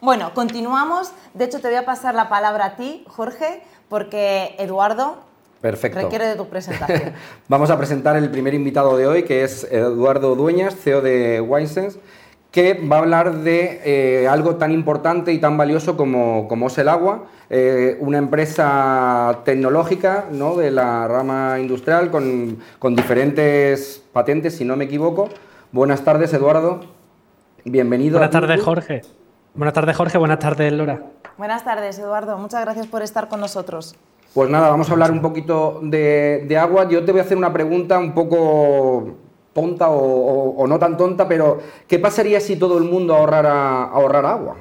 Bueno, continuamos. De hecho, te voy a pasar la palabra a ti, Jorge, porque Eduardo Perfecto. requiere de tu presentación. Vamos a presentar el primer invitado de hoy, que es Eduardo Dueñas, CEO de Winesense, que va a hablar de eh, algo tan importante y tan valioso como, como es el agua, eh, una empresa tecnológica ¿no? de la rama industrial con, con diferentes patentes, si no me equivoco. Buenas tardes, Eduardo. Bienvenido. Buenas tardes, Jorge. Buenas tardes, Jorge. Buenas tardes, Lora. Buenas tardes, Eduardo. Muchas gracias por estar con nosotros. Pues nada, vamos a hablar un poquito de, agua. Yo te voy a hacer una pregunta un poco tonta o, no tan tonta, pero ¿qué pasaría si todo el mundo ahorrara, agua?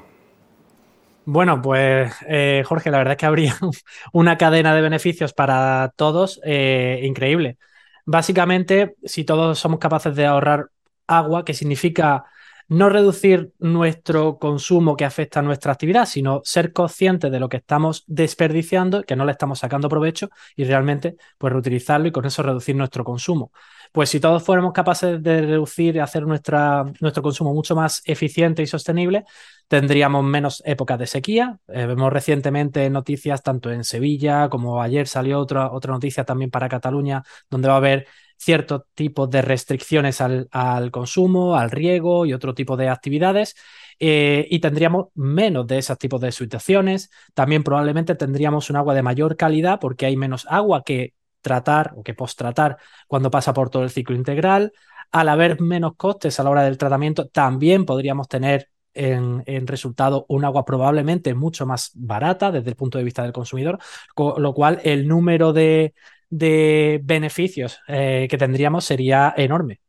Bueno, pues eh, Jorge, la verdad es que habría una cadena de beneficios para todos eh, increíble. Básicamente, si todos somos capaces de ahorrar agua, que significa no reducir nuestro consumo que afecta a nuestra actividad, sino ser conscientes de lo que estamos desperdiciando, que no le estamos sacando provecho y realmente pues reutilizarlo y con eso reducir nuestro consumo. Pues si todos fuéramos capaces de reducir y hacer nuestro consumo mucho más eficiente y sostenible, tendríamos menos épocas de sequía. Eh, vemos recientemente noticias tanto en Sevilla como ayer salió otra, otra noticia también para Cataluña, donde va a haber ciertos tipos de restricciones al, consumo, al riego y otro tipo de actividades. Eh, y tendríamos menos de esos tipos de situaciones. También probablemente tendríamos un agua de mayor calidad porque hay menos agua que tratar o que post-tratar cuando pasa por todo el ciclo integral. Al haber menos costes a la hora del tratamiento, también podríamos tener en, resultado un agua probablemente mucho más barata desde el punto de vista del consumidor, con lo cual el número de, de beneficios eh, que tendríamos sería enorme.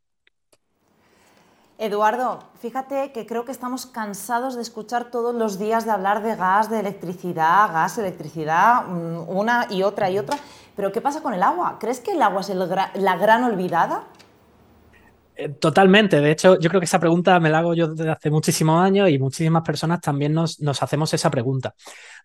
Eduardo, fíjate que creo que estamos cansados de escuchar todos los días de hablar de gas, de electricidad, gas, electricidad, mm, una y otra y otra. Pero ¿qué pasa con el agua? ¿Crees que el agua es la gran olvidada? Eh, totalmente. De hecho, yo creo que esa pregunta me la hago yo desde hace muchísimos años y muchísimas personas también nos, nos hacemos esa pregunta.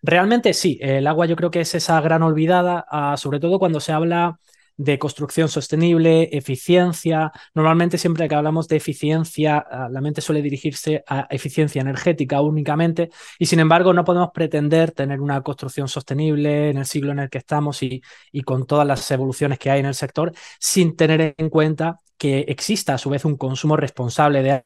Realmente sí, el agua yo creo que es esa gran olvidada, ah, sobre todo cuando se habla de construcción sostenible, eficiencia. Normalmente siempre que hablamos de eficiencia, ah, la mente suele dirigirse a eficiencia energética únicamente y sin embargo no podemos pretender tener una construcción sostenible en el siglo en el que estamos y, y con todas las evoluciones que hay en el sector sin tener en cuenta que exista a su vez un consumo responsable de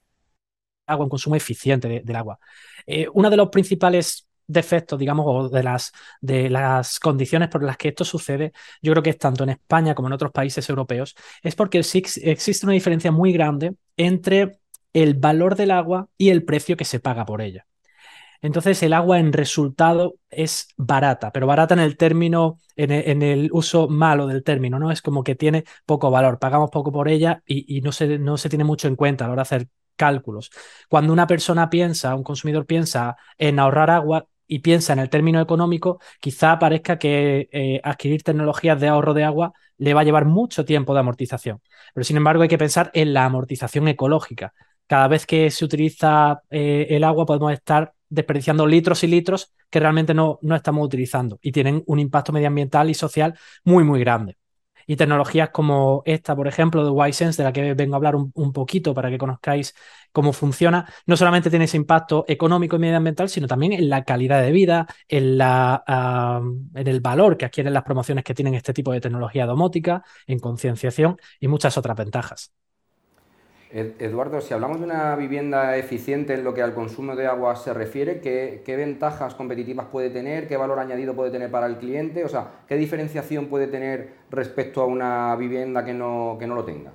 agua, un consumo eficiente del agua. Eh, uno de los principales defectos, digamos, o de las, de las condiciones por las que esto sucede, yo creo que es tanto en España como en otros países europeos, es porque existe una diferencia muy grande entre el valor del agua y el precio que se paga por ella. Entonces el agua en resultado es barata, pero barata en el término, en el, uso malo del término, ¿no? Es como que tiene poco valor, pagamos poco por ella y, y no, se, no se tiene mucho en cuenta a la hora de hacer cálculos. Cuando una persona piensa, un consumidor piensa en ahorrar agua, y piensa en el término económico, quizá parezca que eh, adquirir tecnologías de ahorro de agua le va a llevar mucho tiempo de amortización. Pero sin embargo hay que pensar en la amortización ecológica. Cada vez que se utiliza eh, el agua podemos estar desperdiciando litros y litros que realmente no, no estamos utilizando y tienen un impacto medioambiental y social muy, muy grande y tecnologías como esta, por ejemplo, de Wisense, de la que vengo a hablar un, poquito para que conozcáis cómo funciona, no solamente tiene ese impacto económico y medioambiental, sino también en la calidad de vida, en, la, en el valor que adquieren las promociones que tienen este tipo de tecnología domótica, en concienciación y muchas otras ventajas. Eduardo, si hablamos de una vivienda eficiente en lo que al consumo de agua se refiere, ¿qué, ventajas competitivas puede tener? ¿Qué valor añadido puede tener para el cliente? O sea, ¿qué diferenciación puede tener respecto a una vivienda que no, que no lo tenga?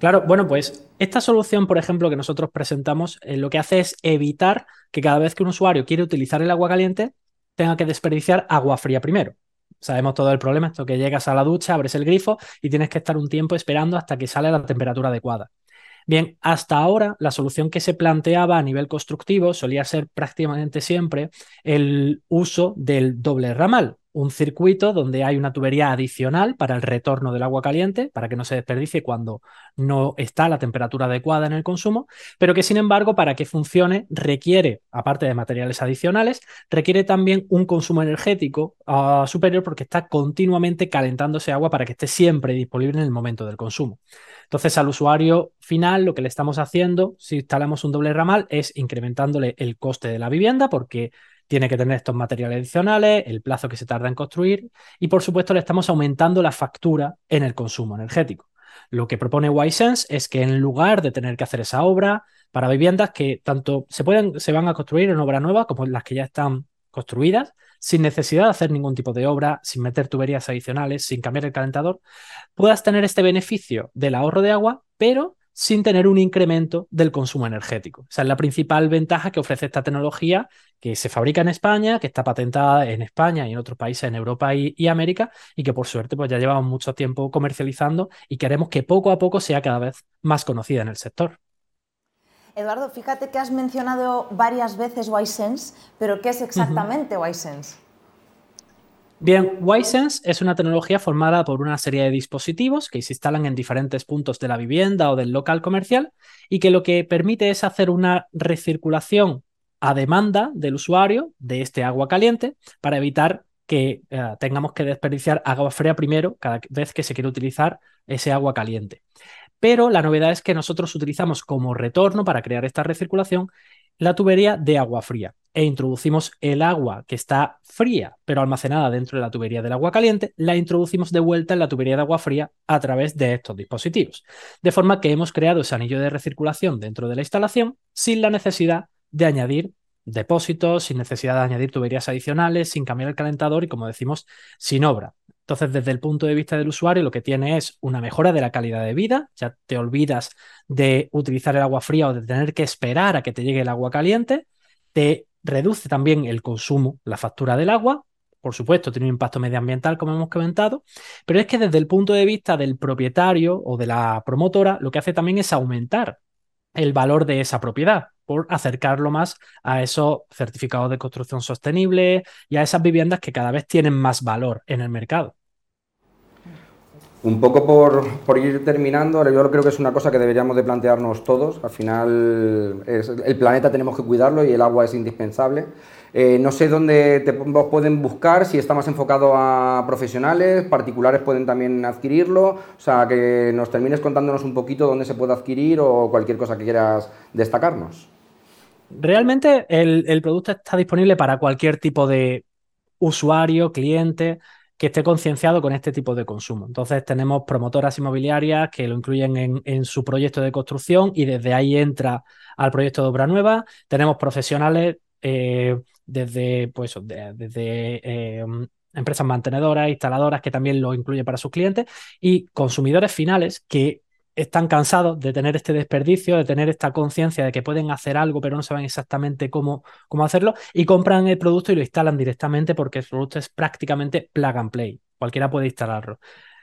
Claro, bueno, pues esta solución, por ejemplo, que nosotros presentamos, eh, lo que hace es evitar que cada vez que un usuario quiere utilizar el agua caliente, tenga que desperdiciar agua fría primero sabemos todo el problema, esto que llegas a la ducha, abres el grifo y tienes que estar un tiempo esperando hasta que sale la temperatura adecuada. Bien, hasta ahora la solución que se planteaba a nivel constructivo solía ser prácticamente siempre el uso del doble ramal, un circuito donde hay una tubería adicional para el retorno del agua caliente, para que no se desperdicie cuando no está la temperatura adecuada en el consumo, pero que sin embargo para que funcione requiere, aparte de materiales adicionales, requiere también un consumo energético ah, superior porque está continuamente calentándose agua para que esté siempre disponible en el momento del consumo. Entonces, al usuario final, lo que le estamos haciendo, si instalamos un doble ramal, es incrementándole el coste de la vivienda porque tiene que tener estos materiales adicionales, el plazo que se tarda en construir y, por supuesto, le estamos aumentando la factura en el consumo energético. Lo que propone Wisense es que en lugar de tener que hacer esa obra para viviendas que tanto se, pueden, se van a construir en obra nueva como las que ya están construidas, sin necesidad de hacer ningún tipo de obra, sin meter tuberías adicionales, sin cambiar el calentador, puedas tener este beneficio del ahorro de agua, pero sin tener un incremento del consumo energético. Esa es la principal ventaja que ofrece esta tecnología que se fabrica en España, que está patentada en España y en otros países en Europa y, América y que por suerte pues ya llevamos mucho tiempo comercializando y queremos que poco a poco sea cada vez más conocida en el sector. Eduardo, fíjate que has mencionado varias veces Wisense, pero ¿qué es exactamente uh Bien, Wisense es una tecnología formada por una serie de dispositivos que se instalan en diferentes puntos de la vivienda o del local comercial y que lo que permite es hacer una recirculación a demanda del usuario de este agua caliente para evitar que eh, tengamos que desperdiciar agua fría primero cada vez que se quiere utilizar ese agua caliente. Pero la novedad es que nosotros utilizamos como retorno para crear esta recirculación la tubería de agua fría e introducimos el agua que está fría pero almacenada dentro de la tubería del agua caliente, la introducimos de vuelta en la tubería de agua fría a través de estos dispositivos. De forma que hemos creado ese anillo de recirculación dentro de la instalación sin la necesidad de añadir depósitos, sin necesidad de añadir tuberías adicionales, sin cambiar el calentador y, como decimos, sin obra. Entonces, desde el punto de vista del usuario, lo que tiene es una mejora de la calidad de vida. Ya te olvidas de utilizar el agua fría o de tener que esperar a que te llegue el agua caliente. Te reduce también el consumo, la factura del agua. Por supuesto, tiene un impacto medioambiental, como hemos comentado, pero es que desde el punto de vista del propietario o de la promotora, lo que hace también es aumentar el valor de esa propiedad por acercarlo más a esos certificados de construcción sostenible y a esas viviendas que cada vez tienen más valor en el mercado. Un poco por, ir terminando, yo creo que es una cosa que deberíamos de plantearnos todos. Al final el planeta tenemos que cuidarlo y el agua es indispensable. Eh, no sé dónde te pueden buscar, si está más enfocado a profesionales, particulares pueden también adquirirlo. O sea, que nos termines contándonos un poquito dónde se puede adquirir o cualquier cosa que quieras destacarnos. Realmente el producto está disponible para cualquier tipo de usuario, cliente que esté concienciado con este tipo de consumo. Entonces tenemos promotoras inmobiliarias que lo incluyen en, su proyecto de construcción y desde ahí entra al proyecto de obra nueva. Tenemos profesionales eh, desde, pues, desde eh, empresas mantenedoras, instaladoras que también lo incluyen para sus clientes y consumidores finales que están cansados de tener este desperdicio, de tener esta conciencia de que pueden hacer algo pero no saben exactamente cómo, cómo hacerlo y compran el producto y lo instalan directamente porque el producto es prácticamente plug and play. Cualquiera puede instalarlo.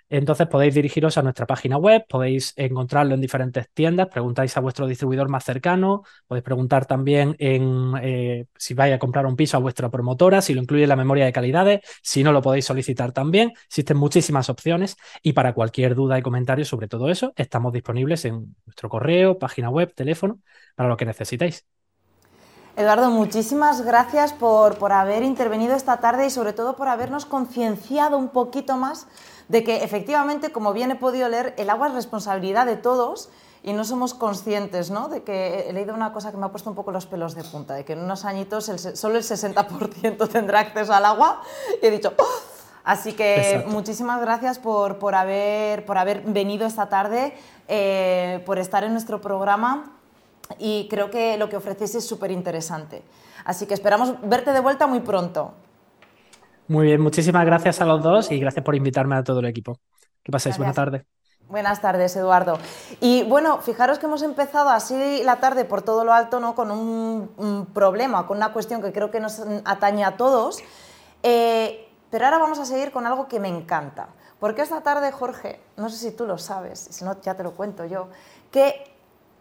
Entonces podéis dirigiros a nuestra página web, podéis encontrarlo en diferentes tiendas, preguntáis a vuestro distribuidor más cercano, podéis preguntar también en eh, si vais a comprar un piso a vuestra promotora, si lo incluye la memoria de calidades, si no lo podéis solicitar también. Existen muchísimas opciones y para cualquier duda y comentario sobre todo eso, estamos disponibles en nuestro correo, página web, teléfono, para lo que necesitéis. Eduardo, muchísimas gracias por, por haber intervenido esta tarde y sobre todo por habernos concienciado un poquito más de que efectivamente, como bien he podido leer, el agua es responsabilidad de todos y no somos conscientes, ¿no? De que he leído una cosa que me ha puesto un poco los pelos de punta, de que en unos añitos solo el 60% tendrá acceso al agua y he dicho... ¡oh! Así que muchísimas gracias por, por, haber, por haber venido esta tarde, eh, por estar en nuestro programa y creo que lo que ofrecéis es súper interesante. Así que esperamos verte de vuelta muy pronto. Muy bien, muchísimas gracias a los dos y gracias por invitarme a todo el equipo. Que paséis, buena tarde. Buenas tardes, Eduardo. Y bueno, fijaros que hemos empezado así la tarde por todo lo alto, ¿no? Con un, problema, con una cuestión que creo que nos atañe a todos. Eh, pero ahora vamos a seguir con algo que me encanta. Porque esta tarde, Jorge, no sé si tú lo sabes, si no ya te lo cuento yo, que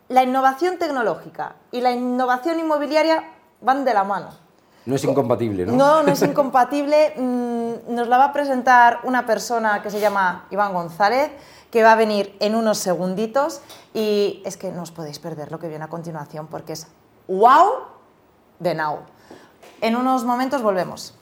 la innovación tecnológica y la innovación inmobiliaria van de la mano. No es incompatible, ¿no? No, no es incompatible. Mm, nos la va a presentar una persona que se llama Iván González, que va a venir en unos segunditos y es que no os podéis perder lo que viene a continuación porque es wow de now. En unos momentos volvemos.